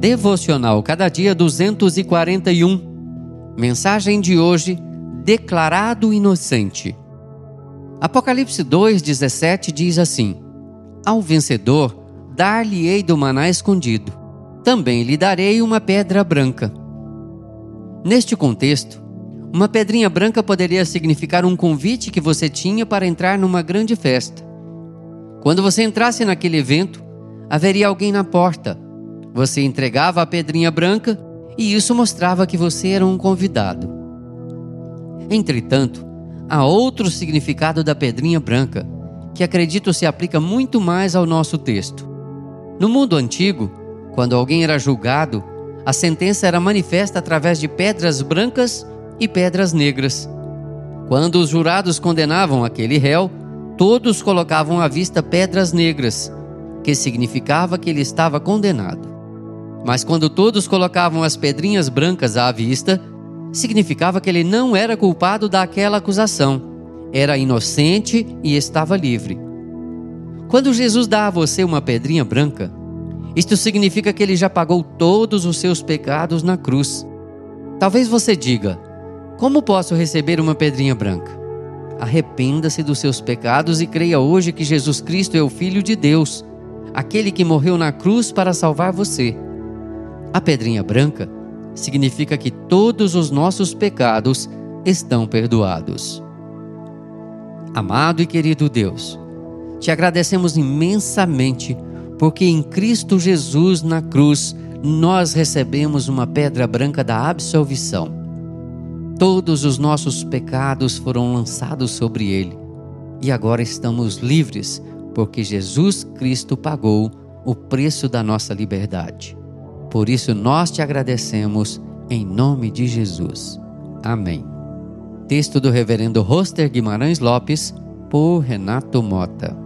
Devocional Cada Dia 241. Mensagem de hoje: Declarado inocente. Apocalipse 2,17 diz assim: Ao vencedor, dar-lhe-ei do maná escondido, também lhe darei uma pedra branca. Neste contexto, uma pedrinha branca poderia significar um convite que você tinha para entrar numa grande festa. Quando você entrasse naquele evento, haveria alguém na porta. Você entregava a pedrinha branca e isso mostrava que você era um convidado. Entretanto, há outro significado da pedrinha branca, que acredito se aplica muito mais ao nosso texto. No mundo antigo, quando alguém era julgado, a sentença era manifesta através de pedras brancas e pedras negras. Quando os jurados condenavam aquele réu, todos colocavam à vista pedras negras, que significava que ele estava condenado. Mas quando todos colocavam as pedrinhas brancas à vista, significava que ele não era culpado daquela acusação, era inocente e estava livre. Quando Jesus dá a você uma pedrinha branca, isto significa que ele já pagou todos os seus pecados na cruz. Talvez você diga: como posso receber uma pedrinha branca? Arrependa-se dos seus pecados e creia hoje que Jesus Cristo é o Filho de Deus, aquele que morreu na cruz para salvar você. A pedrinha branca significa que todos os nossos pecados estão perdoados. Amado e querido Deus, te agradecemos imensamente porque em Cristo Jesus na cruz nós recebemos uma pedra branca da absolvição. Todos os nossos pecados foram lançados sobre ele e agora estamos livres porque Jesus Cristo pagou o preço da nossa liberdade. Por isso nós te agradecemos em nome de Jesus. Amém. Texto do Reverendo Roster Guimarães Lopes, por Renato Mota.